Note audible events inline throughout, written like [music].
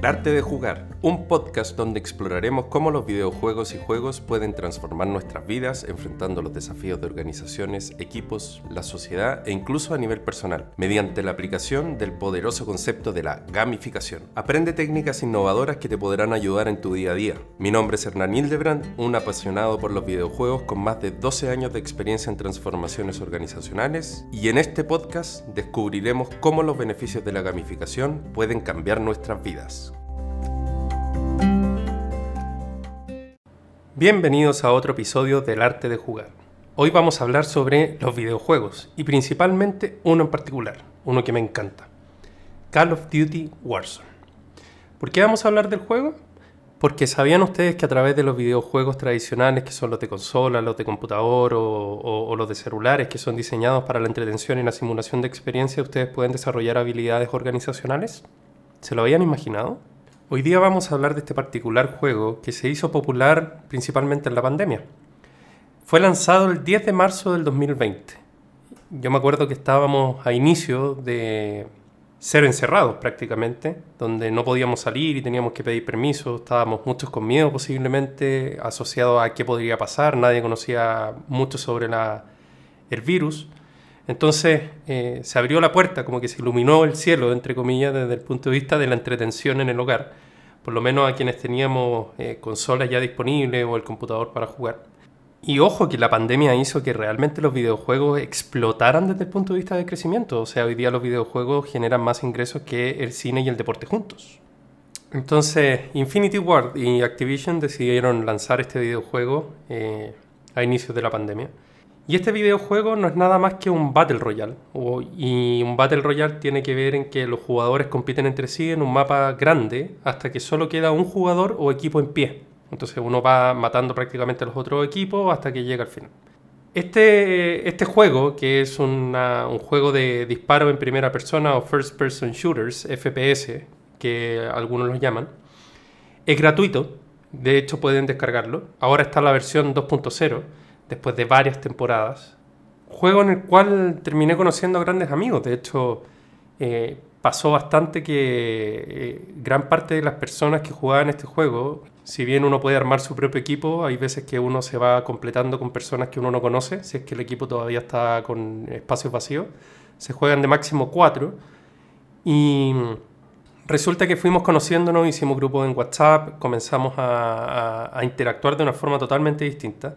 El arte de jugar, un podcast donde exploraremos cómo los videojuegos y juegos pueden transformar nuestras vidas enfrentando los desafíos de organizaciones, equipos, la sociedad e incluso a nivel personal, mediante la aplicación del poderoso concepto de la gamificación. Aprende técnicas innovadoras que te podrán ayudar en tu día a día. Mi nombre es Hernán Hildebrand, un apasionado por los videojuegos con más de 12 años de experiencia en transformaciones organizacionales y en este podcast descubriremos cómo los beneficios de la gamificación pueden cambiar nuestras vidas. Bienvenidos a otro episodio del arte de jugar. Hoy vamos a hablar sobre los videojuegos y principalmente uno en particular, uno que me encanta. Call of Duty Warzone. ¿Por qué vamos a hablar del juego? Porque sabían ustedes que a través de los videojuegos tradicionales, que son los de consola, los de computador o, los de celulares, que son diseñados para la entretención y la simulación de experiencia, ustedes pueden desarrollar habilidades organizacionales. ¿Se lo habían imaginado? Hoy día vamos a hablar de este particular juego que se hizo popular principalmente en la pandemia. Fue lanzado el 10 de marzo del 2020. Yo me acuerdo que estábamos a inicio de ser encerrados prácticamente, donde no podíamos salir y teníamos que pedir permiso, estábamos muchos con miedo posiblemente, asociado a qué podría pasar, nadie conocía mucho sobre el virus. Entonces eh, se abrió la puerta, como que se iluminó el cielo, entre comillas, desde el punto de vista de la entretención en el hogar, por lo menos a quienes teníamos eh, consolas ya disponibles o el computador para jugar. Y ojo que la pandemia hizo que realmente los videojuegos explotaran desde el punto de vista del crecimiento. O sea, hoy día los videojuegos generan más ingresos que el cine y el deporte juntos. Entonces, Infinity Ward y Activision decidieron lanzar este videojuego eh, a inicios de la pandemia. Y este videojuego no es nada más que un Battle Royale. y un Battle Royale tiene que ver en que los jugadores compiten entre sí en un mapa grande hasta que solo queda un jugador o equipo en pie. Entonces uno va matando prácticamente a los otros equipos hasta que llega al final. Este, este juego, que es un juego de disparo en primera persona o First Person Shooters, FPS, que algunos lo llaman, es gratuito. De hecho, pueden descargarlo. Ahora está la versión 2.0 después de varias temporadas. Juego en el cual terminé conociendo a grandes amigos. De hecho, eh, pasó bastante que eh, gran parte de las personas que jugaban este juego, si bien uno puede armar su propio equipo, hay veces que uno se va completando con personas que uno no conoce, si es que el equipo todavía está con espacios vacíos. Se juegan de máximo cuatro. Y resulta que fuimos conociéndonos, hicimos grupos en WhatsApp, comenzamos a interactuar de una forma totalmente distinta.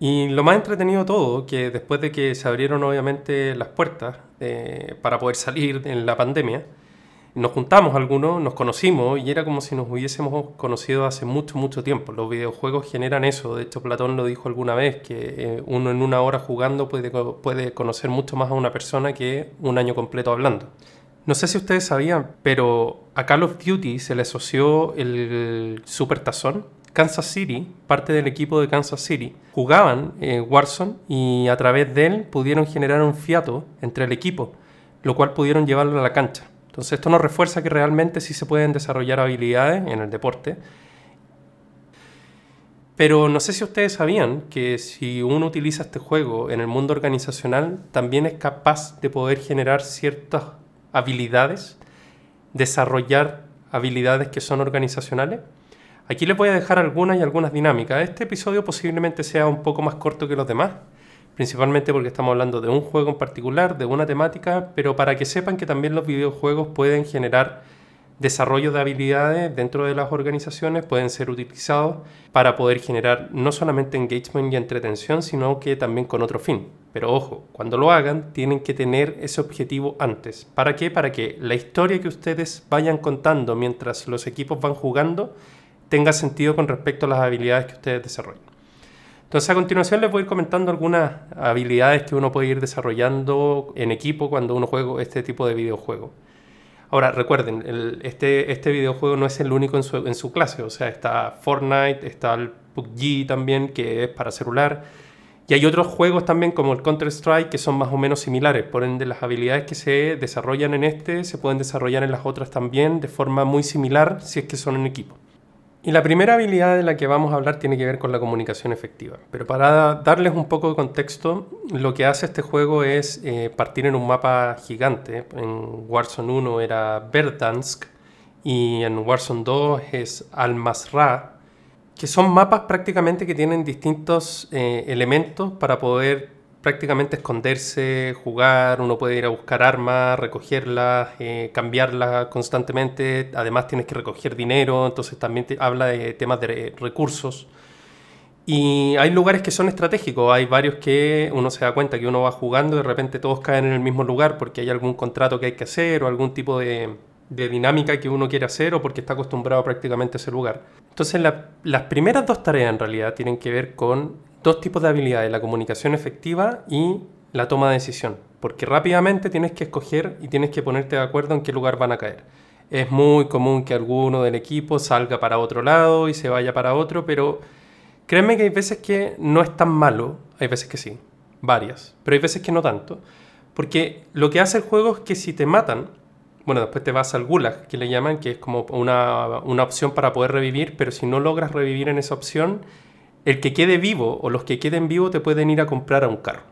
Y lo más entretenido todo, que después de que se abrieron obviamente las puertas eh, para poder salir en la pandemia, nos juntamos algunos, nos conocimos y era como si nos hubiésemos conocido hace mucho, mucho tiempo. Los videojuegos generan eso. De hecho, Platón lo dijo alguna vez, que eh, uno en una hora jugando puede, puede conocer mucho más a una persona que un año completo hablando. No sé si ustedes sabían, pero a Call of Duty se le asoció el Super Tazón Kansas City, parte del equipo de Kansas City, jugaban en Warzone y a través de él pudieron generar un fiato entre el equipo, lo cual pudieron llevarlo a la cancha. Entonces esto nos refuerza que realmente sí se pueden desarrollar habilidades en el deporte. Pero no sé si ustedes sabían que si uno utiliza este juego en el mundo organizacional, también es capaz de poder generar ciertas habilidades, desarrollar habilidades que son organizacionales. Aquí les voy a dejar algunas y algunas dinámicas. Este episodio posiblemente sea un poco más corto que los demás, principalmente porque estamos hablando de un juego en particular, de una temática, pero para que sepan que también los videojuegos pueden generar desarrollo de habilidades dentro de las organizaciones, pueden ser utilizados para poder generar no solamente engagement y entretención, sino que también con otro fin. Pero ojo, cuando lo hagan tienen que tener ese objetivo antes. ¿Para qué? Para que la historia que ustedes vayan contando mientras los equipos van jugando tenga sentido con respecto a las habilidades que ustedes desarrollan. Entonces a continuación les voy a ir comentando algunas habilidades que uno puede ir desarrollando en equipo cuando uno juega este tipo de videojuego. Ahora recuerden, este, este videojuego no es el único en su, en su clase, o sea, está Fortnite, está el PUBG también, que es para celular, y hay otros juegos también como el Counter-Strike que son más o menos similares, por ende las habilidades que se desarrollan en este se pueden desarrollar en las otras también de forma muy similar si es que son en equipo. Y la primera habilidad de la que vamos a hablar tiene que ver con la comunicación efectiva. Pero para darles un poco de contexto, lo que hace este juego es eh, partir en un mapa gigante. En Warzone 1 era Verdansk y en Warzone 2 es Al-Masra, que son mapas prácticamente que tienen distintos eh, elementos para poder prácticamente esconderse, jugar, uno puede ir a buscar armas, recogerlas, eh, cambiarlas constantemente, además tienes que recoger dinero, entonces también te habla de temas de recursos. Y hay lugares que son estratégicos, hay varios que uno se da cuenta que uno va jugando y de repente todos caen en el mismo lugar porque hay algún contrato que hay que hacer o algún tipo de, dinámica que uno quiere hacer o porque está acostumbrado prácticamente a ese lugar. Entonces las primeras dos tareas en realidad tienen que ver con dos tipos de habilidades, la comunicación efectiva y la toma de decisión, porque rápidamente tienes que escoger y tienes que ponerte de acuerdo en qué lugar van a caer. Es muy común que alguno del equipo salga para otro lado y se vaya para otro, pero Créeme que hay veces que no es tan malo, hay veces que sí, varias, pero hay veces que no tanto. Porque lo que hace el juego es que si te matan, bueno, después te vas al gulag, que le llaman, que es como una, una opción para poder revivir, pero si no logras revivir en esa opción, el que quede vivo o los que queden vivos te pueden ir a comprar a un carro.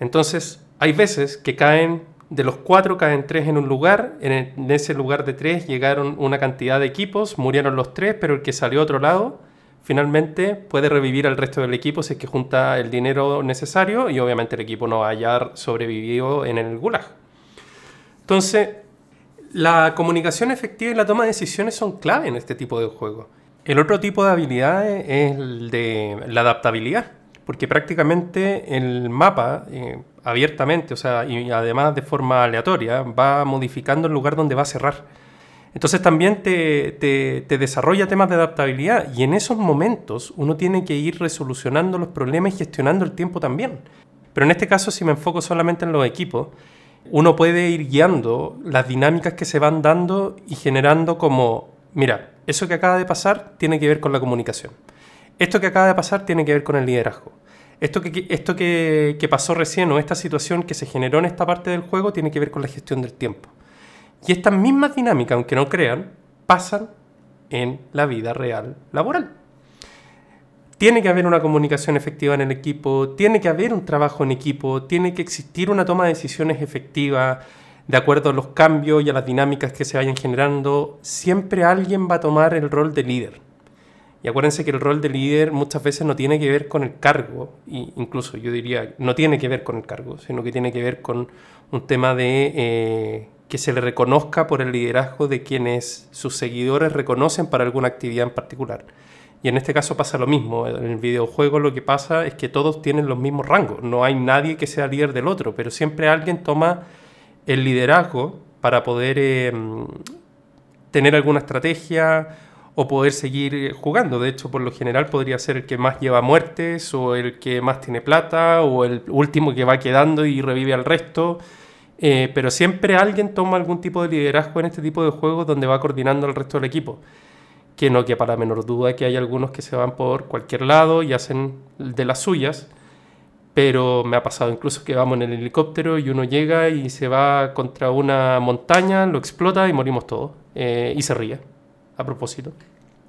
Entonces, hay veces que caen, de los cuatro caen tres en un lugar, en, ese lugar de tres llegaron una cantidad de equipos, murieron los tres, pero el que salió a otro lado finalmente puede revivir al resto del equipo si es que junta el dinero necesario y obviamente el equipo no va a hallar sobrevivido en el gulag. Entonces, la comunicación efectiva y la toma de decisiones son clave en este tipo de juego. El otro tipo de habilidades es el de la adaptabilidad, porque prácticamente el mapa eh, abiertamente, o sea, y además de forma aleatoria, va modificando el lugar donde va a cerrar. Entonces también te, desarrolla temas de adaptabilidad y en esos momentos uno tiene que ir resolucionando los problemas y gestionando el tiempo también. Pero en este caso, si me enfoco solamente en los equipos, uno puede ir guiando las dinámicas que se van dando y generando como, mira, eso que acaba de pasar tiene que ver con la comunicación. Esto que acaba de pasar tiene que ver con el liderazgo. Esto que, esto que, que pasó recién o esta situación que se generó en esta parte del juego tiene que ver con la gestión del tiempo. Y estas mismas dinámicas, aunque no crean, pasan en la vida real laboral. Tiene que haber una comunicación efectiva en el equipo, tiene que haber un trabajo en equipo, tiene que existir una toma de decisiones efectiva de acuerdo a los cambios y a las dinámicas que se vayan generando. Siempre alguien va a tomar el rol de líder. Y acuérdense que el rol de líder muchas veces no tiene que ver con el cargo, e incluso yo diría, no tiene que ver con el cargo, sino que tiene que ver con un tema de eh, que se le reconozca por el liderazgo de quienes sus seguidores reconocen para alguna actividad en particular. Y en este caso pasa lo mismo. En el videojuego lo que pasa es que todos tienen los mismos rangos. No hay nadie que sea líder del otro, pero siempre alguien toma el liderazgo para poder em, tener alguna estrategia o poder seguir jugando. De hecho, por lo general podría ser el que más lleva muertes o el que más tiene plata o el último que va quedando y revive al resto. Eh, pero siempre alguien toma algún tipo de liderazgo en este tipo de juegos donde va coordinando al resto del equipo. Que no que para menor duda que hay algunos que se van por cualquier lado y hacen de las suyas. Pero me ha pasado incluso que vamos en el helicóptero y uno llega y se va contra una montaña, lo explota y morimos todos. Eh, y se ríe, a propósito.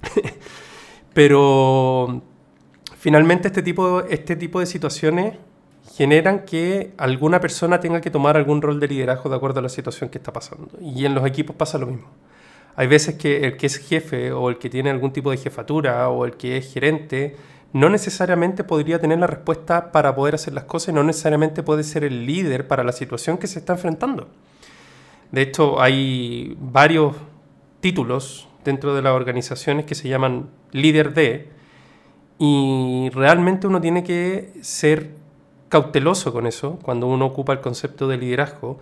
[laughs] pero finalmente este tipo, este tipo de situaciones generan que alguna persona tenga que tomar algún rol de liderazgo de acuerdo a la situación que está pasando. Y en los equipos pasa lo mismo. Hay veces que el que es jefe o el que tiene algún tipo de jefatura o el que es gerente no necesariamente podría tener la respuesta para poder hacer las cosas no necesariamente puede ser el líder para la situación que se está enfrentando. De hecho, hay varios títulos dentro de las organizaciones que se llaman líder de y realmente uno tiene que ser cauteloso con eso cuando uno ocupa el concepto de liderazgo,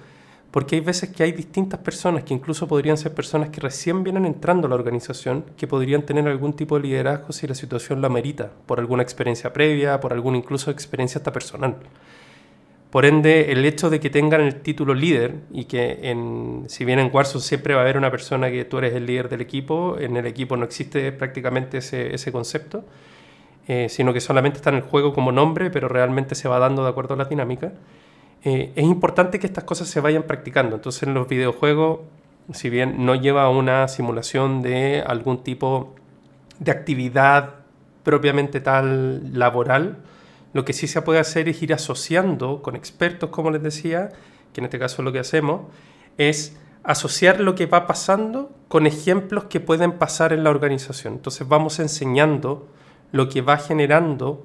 porque hay veces que hay distintas personas que incluso podrían ser personas que recién vienen entrando a la organización, que podrían tener algún tipo de liderazgo si la situación la merita, por alguna experiencia previa, por alguna incluso experiencia hasta personal. Por ende, el hecho de que tengan el título líder y que en, si bien en Warzone siempre va a haber una persona que tú eres el líder del equipo, en el equipo no existe prácticamente ese, ese concepto, eh, sino que solamente está en el juego como nombre, pero realmente se va dando de acuerdo a la dinámica. Eh, es importante que estas cosas se vayan practicando. Entonces en los videojuegos, si bien no lleva una simulación de algún tipo de actividad propiamente tal laboral, lo que sí se puede hacer es ir asociando con expertos, como les decía, que en este caso lo que hacemos, es asociar lo que va pasando con ejemplos que pueden pasar en la organización. Entonces vamos enseñando lo que va generando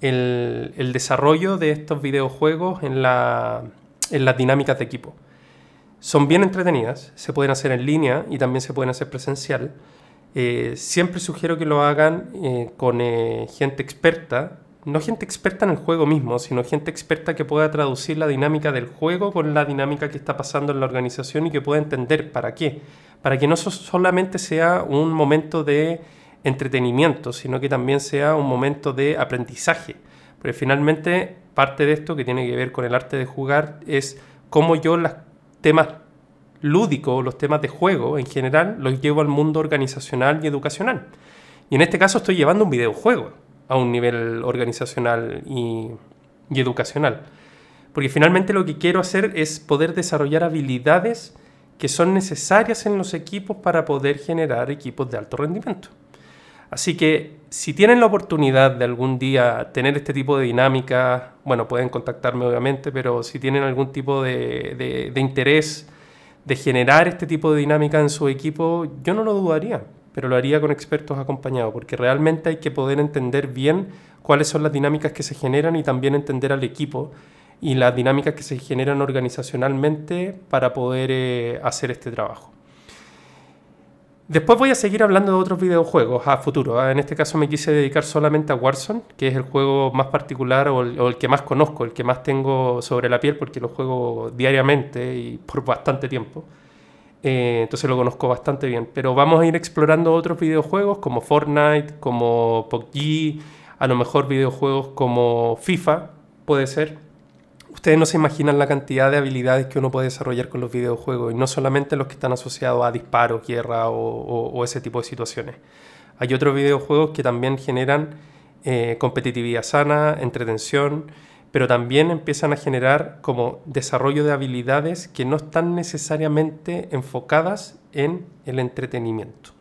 el, desarrollo de estos videojuegos en, la, en las dinámicas de equipo. Son bien entretenidas, se pueden hacer en línea y también se pueden hacer presencial. Eh, siempre sugiero que lo hagan eh, con eh, gente experta no gente experta en el juego mismo, sino gente experta que pueda traducir la dinámica del juego con la dinámica que está pasando en la organización y que pueda entender para qué. Para que no solamente sea un momento de entretenimiento, sino que también sea un momento de aprendizaje. Porque finalmente parte de esto que tiene que ver con el arte de jugar es cómo yo los temas lúdicos, los temas de juego en general, los llevo al mundo organizacional y educacional. Y en este caso estoy llevando un videojuego a un nivel organizacional y, educacional. Porque finalmente lo que quiero hacer es poder desarrollar habilidades que son necesarias en los equipos para poder generar equipos de alto rendimiento. Así que si tienen la oportunidad de algún día tener este tipo de dinámica, bueno, pueden contactarme obviamente, pero si tienen algún tipo de, de interés de generar este tipo de dinámica en su equipo, yo no lo dudaría pero lo haría con expertos acompañados, porque realmente hay que poder entender bien cuáles son las dinámicas que se generan y también entender al equipo y las dinámicas que se generan organizacionalmente para poder eh, hacer este trabajo. Después voy a seguir hablando de otros videojuegos a futuro. ¿ah? En este caso me quise dedicar solamente a Warzone, que es el juego más particular o el, que más conozco, el que más tengo sobre la piel porque lo juego diariamente y por bastante tiempo. Eh, entonces lo conozco bastante bien. Pero vamos a ir explorando otros videojuegos como Fortnite, como PUBG, a lo mejor videojuegos como FIFA, puede ser. Ustedes no se imaginan la cantidad de habilidades que uno puede desarrollar con los videojuegos, y no solamente los que están asociados a disparos, guerra o, ese tipo de situaciones. Hay otros videojuegos que también generan eh, competitividad sana, entretención, pero también empiezan a generar como desarrollo de habilidades que no están necesariamente enfocadas en el entretenimiento.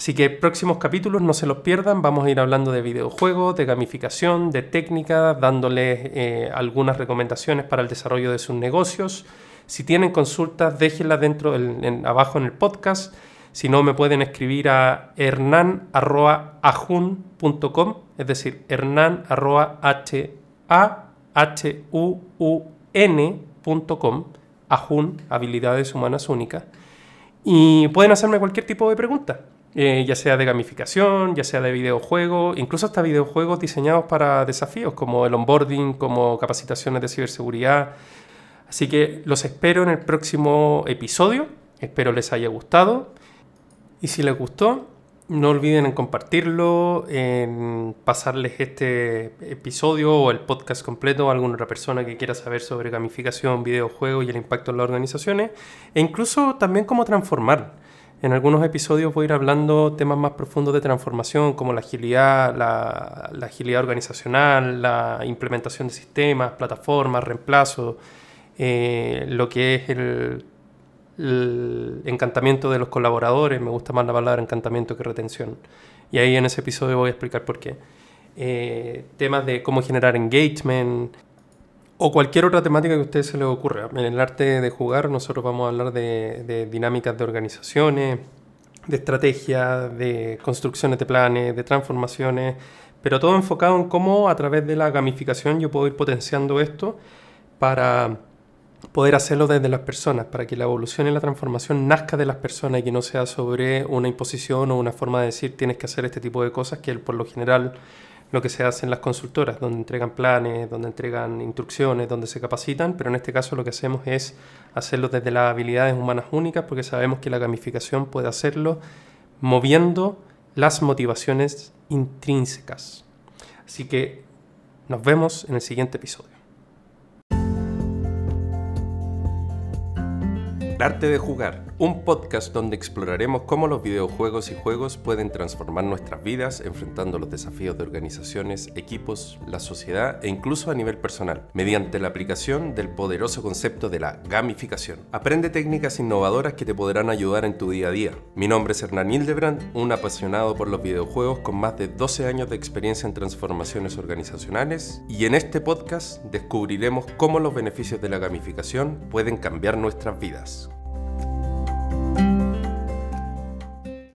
Así que próximos capítulos no se los pierdan, vamos a ir hablando de videojuegos, de gamificación, de técnicas, dándoles eh, algunas recomendaciones para el desarrollo de sus negocios. Si tienen consultas, déjenlas dentro abajo en el podcast. Si no, me pueden escribir a hernan.ajun.com, es decir, hernan.h a-H-U-U-N.com, Ajun, Habilidades Humanas Únicas, y pueden hacerme cualquier tipo de pregunta, eh, ya sea de gamificación, ya sea de videojuegos, incluso hasta videojuegos diseñados para desafíos como el onboarding, como capacitaciones de ciberseguridad. Así que los espero en el próximo episodio, espero les haya gustado, y si les gustó, no olviden en compartirlo, en pasarles este episodio o el podcast completo a alguna otra persona que quiera saber sobre gamificación, videojuegos y el impacto en las organizaciones, e incluso también cómo transformar. En algunos episodios voy a ir hablando temas más profundos de transformación, como la agilidad, la, agilidad organizacional, la implementación de sistemas, plataformas, reemplazo, eh, lo que es el encantamiento de los colaboradores, me gusta más la palabra encantamiento que retención. Y ahí en ese episodio voy a explicar por qué. Eh, temas de cómo generar engagement o cualquier otra temática que a ustedes se les ocurra. En el arte de jugar nosotros vamos a hablar de, dinámicas de organizaciones, de estrategia, de construcciones de planes, de transformaciones, pero todo enfocado en cómo a través de la gamificación yo puedo ir potenciando esto para poder hacerlo desde las personas, para que la evolución y la transformación nazca de las personas y que no sea sobre una imposición o una forma de decir tienes que hacer este tipo de cosas, que por lo general lo que se hace en las consultoras, donde entregan planes, donde entregan instrucciones, donde se capacitan, pero en este caso lo que hacemos es hacerlo desde las habilidades humanas únicas, porque sabemos que la gamificación puede hacerlo moviendo las motivaciones intrínsecas. Así que nos vemos en el siguiente episodio. Arte de jugar, un podcast donde exploraremos cómo los videojuegos y juegos pueden transformar nuestras vidas enfrentando los desafíos de organizaciones, equipos, la sociedad e incluso a nivel personal, mediante la aplicación del poderoso concepto de la gamificación. Aprende técnicas innovadoras que te podrán ayudar en tu día a día. Mi nombre es Hernán Hildebrand, un apasionado por los videojuegos con más de 12 años de experiencia en transformaciones organizacionales y en este podcast descubriremos cómo los beneficios de la gamificación pueden cambiar nuestras vidas.